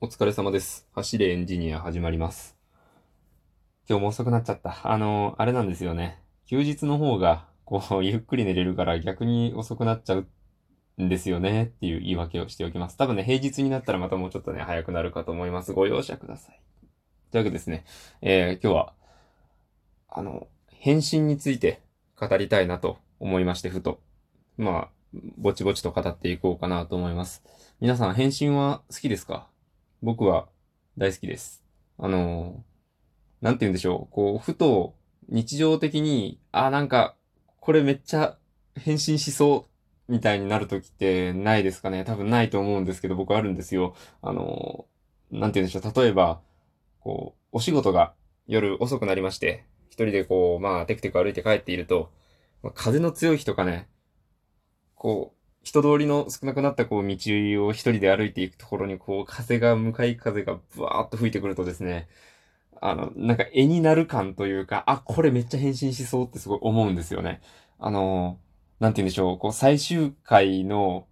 お疲れ様です。走れエンジニア始まります。今日も遅くなっちゃった。あの、あれなんですよね。休日の方が、こう、ゆっくり寝れるから逆に遅くなっちゃうんですよねっていう言い訳をしておきます。多分ね、平日になったらまたもうちょっとね、早くなるかと思います。ご容赦ください。というわけですね、えー、今日は、あの、返信について語りたいなと思いまして、ふと。まあ、ぼちぼちと語っていこうかなと思います。皆さん、返信は好きですか？僕は大好きです。あのー、なんて言うんでしょう。こう、ふと日常的に、あ、なんか、これめっちゃ返信しそうみたいになるときってないですかね多分ないと思うんですけど、僕あるんですよ。あのー、なんて言うんでしょう。例えば、こう、お仕事が夜遅くなりまして、一人でこう、まあ、テクテク歩いて帰っていると、まあ風の強い日とかね、こう、人通りの少なくなったこう道を一人で歩いていくところにこう風が、向かい風がブワーっと吹いてくるとですね、あの、なんか絵になる感というか、あ、これめっちゃ変身しそうってすごい思うんですよね。あの、なんて言うんでしょう、こう最終回の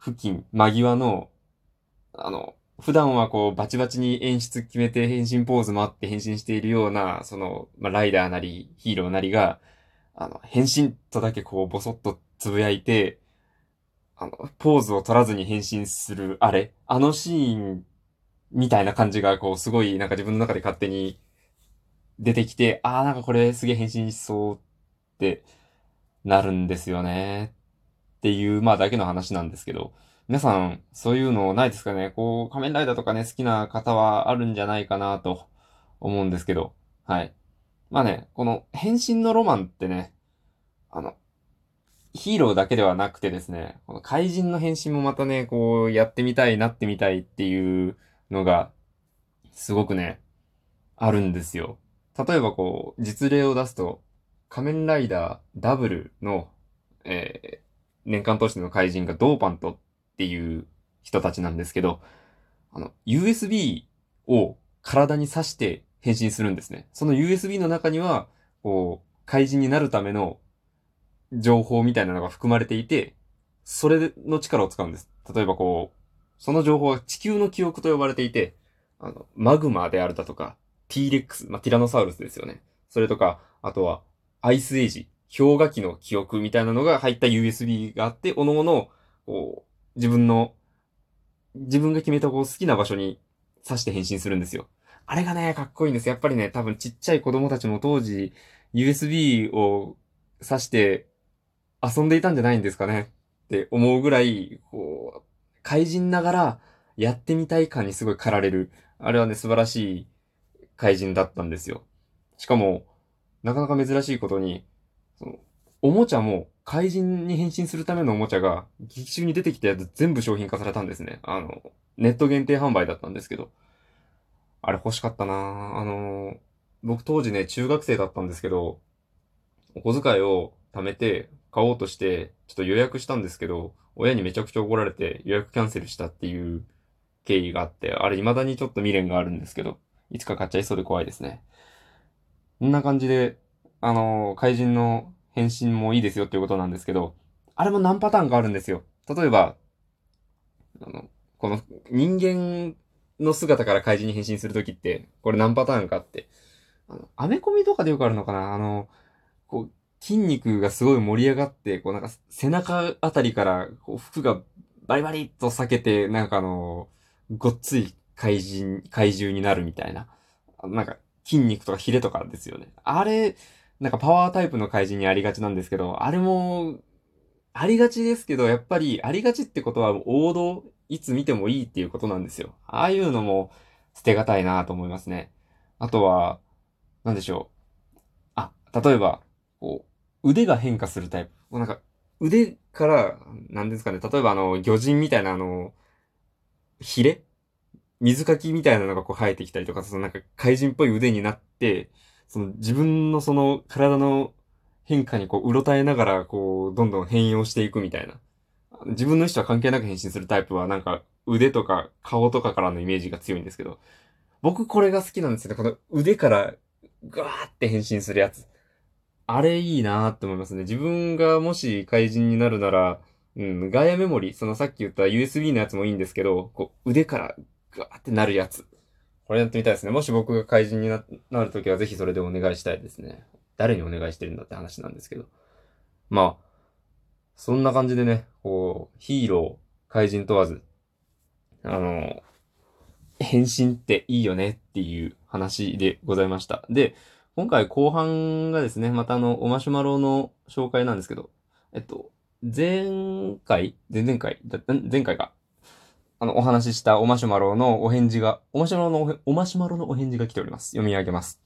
付近、間際の、あの、普段はこうバチバチに演出決めて変身ポーズもあって変身しているような、その、まあ、ライダーなりヒーローなりが、あの、変身とだけこうボソッとつぶやいて、あの、ポーズを取らずに変身するあれ、あのシーンみたいな感じが、こう、すごい、なんか自分の中で勝手に出てきて、ああ、なんかこれすげえ変身しそうってなるんですよね。っていう、まあだけの話なんですけど、皆さん、そういうのないですかね？こう、仮面ライダーとかね、好きな方はあるんじゃないかなと思うんですけど、はい。まあね、この変身のロマンってね、あの、ヒーローだけではなくてですね、この怪人の変身もまたね、こう、やってみたい、なってみたいっていうのが、すごくね、あるんですよ。例えばこう、実例を出すと、仮面ライダーダブルの、えー、年間通しての怪人がドーパントっていう人たちなんですけど、あの、USB を体に挿して変身するんですね。その USB の中には、こう、怪人になるための情報みたいなのが含まれていて、それの力を使うんです。例えばこう、その情報は地球の記憶と呼ばれていて、あの、マグマであるだとか、T-Rex、まあ、ティラノサウルスですよね。それとか、あとは、アイスエイジ、氷河期の記憶みたいなのが入った USB があって、おのおの、こう、自分の、自分が決めたこう好きな場所に刺して変身するんですよ。あれがね、かっこいいんです。やっぱりね、多分ちっちゃい子供たちも当時、USB を刺して遊んでいたんじゃないんですかねって思うぐらい、こう、怪人ながらやってみたい感にすごい駆られる。あれはね、素晴らしい怪人だったんですよ。しかも、なかなか珍しいことに、その、おもちゃも怪人に変身するためのおもちゃが劇中に出てきたやつ全部商品化されたんですね。あの、ネット限定販売だったんですけど。あれ欲しかったなあの、僕当時ね、中学生だったんですけど、お小遣いを貯めて買おうとして、ちょっと予約したんですけど、親にめちゃくちゃ怒られて予約キャンセルしたっていう経緯があって、あれ未だにちょっと未練があるんですけど、いつか買っちゃいそうで怖いですね。こんな感じで、あの、怪人の変身もいいですよっていうことなんですけど、あれも何パターンかあるんですよ。例えば、あの、この人間の姿から怪人に変身するときって、これ何パターンかって、あの、アメコミとかでよくあるのかな？あの、こう、筋肉がすごい盛り上がって、こうなんか背中あたりから、こう服がバリバリっと裂けて、なんかあの、ごっつい怪人、怪獣になるみたいな。なんか筋肉とかヒレとかですよね。あれ、なんかパワータイプの怪人にありがちなんですけど、あれも、ありがちですけど、やっぱりありがちってことは王道、いつ見てもいいっていうことなんですよ。ああいうのも捨てがたいなと思いますね。あとは、なんでしょう。あ、例えば、こう、腕が変化するタイプ。こうなんか、腕から、なんですかね。例えばあの、魚人みたいなあの、ヒレ？水かきみたいなのがこう生えてきたりとか、そのなんか怪人っぽい腕になって、その自分のその体の変化にこう、うろたえながら、こう、どんどん変容していくみたいな。自分の意思とは関係なく変身するタイプは、なんか、腕とか顔とかからのイメージが強いんですけど、僕これが好きなんですよね。この腕から、ぐわーって変身するやつ。あれいいなーって思いますね。自分がもし怪人になるなら、うん、ガイアメモリ、そのさっき言った USB のやつもいいんですけど、こう、腕からガーってなるやつ。これやってみたいですね。もし僕が怪人になるときはぜひそれでお願いしたいですね。誰にお願いしてるんだって話なんですけど。まあ、そんな感じでね、こう、ヒーロー、怪人問わず、あの、変身っていいよねっていう話でございました。で、今回後半がですね、またあの、おマシュマロの紹介なんですけど、えっと、前回前々回だ前回か。あの、お話ししたおマシュマロのお返事が、おマシュマロのお、おマシュマロのお返事が来ております。読み上げます。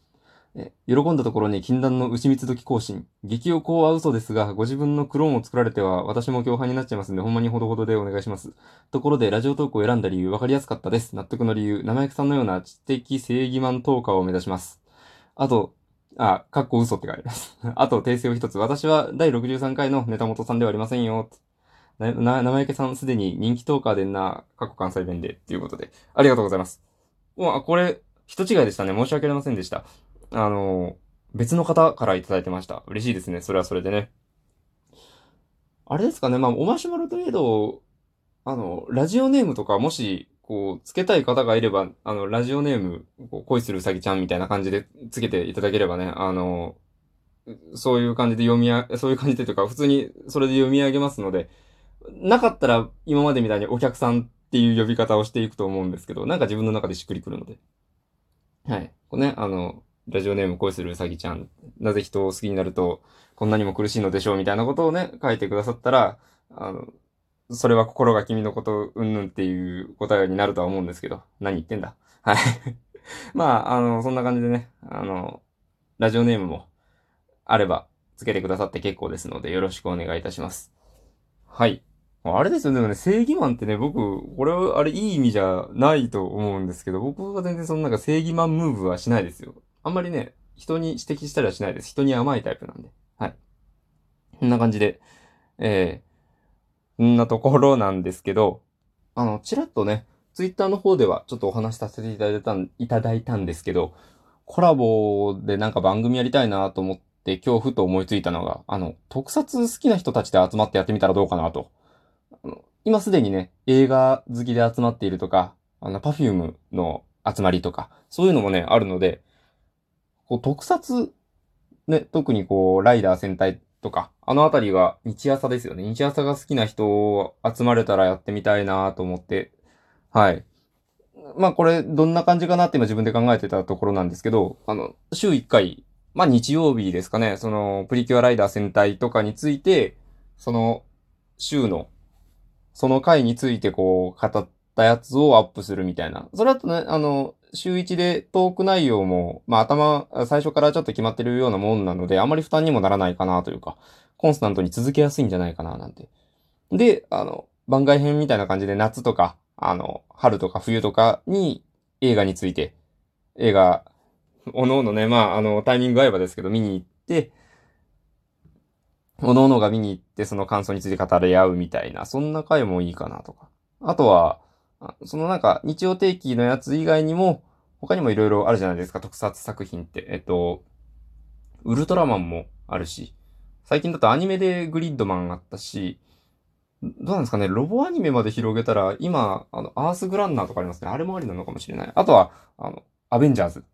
え喜んだところに禁断の牛蜜時更新。激おこは嘘ですが、ご自分のクローンを作られては私も共犯になっちゃいますんで、ほんまにほどほどでお願いします。ところで、ラジオトークを選んだ理由、わかりやすかったです。納得の理由、生焼さんのような知的正義マントーカーを目指します。あと、あ、かっこ嘘って書いてあります。あと、訂正を一つ。私は第63回のネタ元さんではありませんよ。な、な、生焼さんすでに人気トーカーでんな、過去関西弁で、っていうことで。ありがとうございます。もう、これ、人違いでしたね。申し訳ありませんでした。あの、別の方からいただいてました。嬉しいですね。それはそれでね。あれですかね。まあ、おマシュマロといえど、あの、ラジオネームとかもし、こう、つけたい方がいれば、あの、ラジオネーム、こう恋するうさぎちゃんみたいな感じでつけていただければね、あの、そういう感じで読みあ、そういう感じでというか、普通にそれで読み上げますので、なかったら今までみたいにお客さんっていう呼び方をしていくと思うんですけど、なんか自分の中でしっくりくるので。はい。これね、あの、ラジオネーム恋するうさぎちゃん。なぜ人を好きになると、こんなにも苦しいのでしょうみたいなことをね、書いてくださったら、あの、それは心が君のこと、うんぬんっていう答えになるとは思うんですけど、何言ってんだ？はい。まあ、あの、そんな感じでね、あの、ラジオネームもあれば、つけてくださって結構ですので、よろしくお願いいたします。はい。あれですよね、でもね、正義マンってね、僕、これは、あれ、いい意味じゃないと思うんですけど、僕は全然そのなんか正義マンムーブはしないですよ。あんまりね、人に指摘したりはしないです。人に甘いタイプなんで。はい。こんな感じで、えー、んなところなんですけど、あの、ちらっとね、ツイッターの方ではちょっとお話しさせていただいたん、いただいたんですけど、コラボでなんか番組やりたいなと思って、今日ふと思いついたのが、あの、特撮好きな人たちで集まってやってみたらどうかなと。あの今すでにね、映画好きで集まっているとか、あの、パフュームの集まりとか、そういうのもね、あるので、こう特撮、ね、特にこう、ライダー戦隊とか、あのあたりが日朝ですよね。日朝が好きな人を集まれたらやってみたいなと思って、はい。まあこれどんな感じかなって今自分で考えてたところなんですけど、あの、週1回、まあ日曜日ですかね、そのプリキュアライダー戦隊とかについて、その週の、その回についてこう語ったやつをアップするみたいな。それだとね、あの、週1でトーク内容も、まあ頭、最初からちょっと決まってるようなもんなので、あまり負担にもならないかなというか、コンスタントに続けやすいんじゃないかななんて。で、あの、番外編みたいな感じで夏とか、あの、春とか冬とかに映画について、映画、おのおのね、まあ、あの、タイミング合えばですけど、見に行って、おのおのが見に行って、その感想について語り合うみたいな、そんな回もいいかなとか。あとは、そのなんか、日曜定期のやつ以外にも、他にもいろいろあるじゃないですか、特撮作品って。えっと、ウルトラマンもあるし、最近だとアニメでグリッドマンあったし、どうなんですかね、ロボアニメまで広げたら、今、あの、アースグランナーとかありますね。あれもありなのかもしれない。あとは、あの、アベンジャーズ。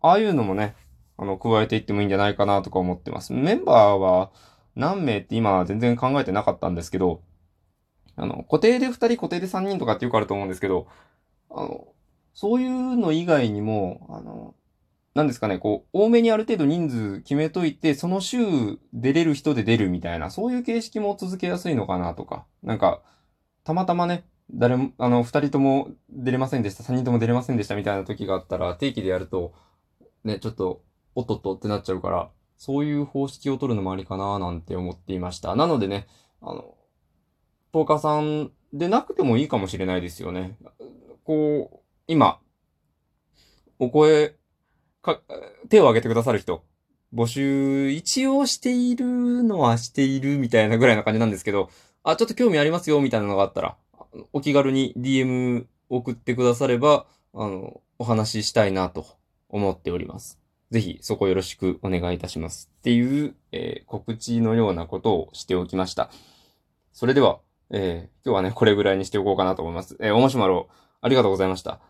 ああいうのもね、あの、加えていってもいいんじゃないかなとか思ってます。メンバーは何名って今は全然考えてなかったんですけど、あの、固定で2人、固定で3人とかってよくあると思うんですけど、あの、そういうの以外にも、あの、なんですかね、こう、多めにある程度人数決めといて、その週出れる人で出るみたいな、そういう形式も続けやすいのかなとか、なんか、たまたまね、誰も、あの、二人とも出れませんでした、三人とも出れませんでしたみたいな時があったら、定期でやると、ね、ちょっと、おっとっとってなっちゃうから、そういう方式を取るのもありかななんて思っていました。なのでね、あの、トーカーさんでなくてもいいかもしれないですよね。こう、今、お声、か、手を挙げてくださる人、募集一応しているのはしているみたいなぐらいな感じなんですけど、あ、ちょっと興味ありますよみたいなのがあったら、お気軽に DM 送ってくだされば、あの、お話ししたいなと思っております。ぜひそこよろしくお願いいたします。っていう、えー、告知のようなことをしておきました。それでは、えー、今日はね、これぐらいにしておこうかなと思います。えー、おもしまろ、ありがとうございました。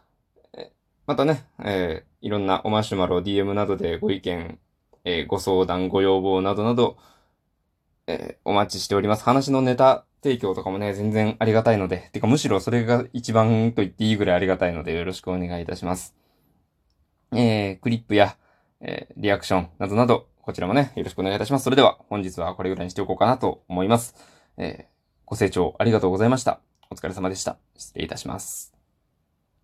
えまたね、えー、いろんなおマシュマロ、DM などでご意見、えー、ご相談、ご要望などなど、えー、お待ちしております。話のネタ提供とかもね、全然ありがたいので、てかむしろそれが一番と言っていいぐらいありがたいので、よろしくお願いいたします。えー、クリップや、えー、リアクションなどなど、こちらもね、よろしくお願いいたします。それでは、本日はこれぐらいにしておこうかなと思います。えー、ご清聴ありがとうございました。お疲れ様でした。失礼いたします。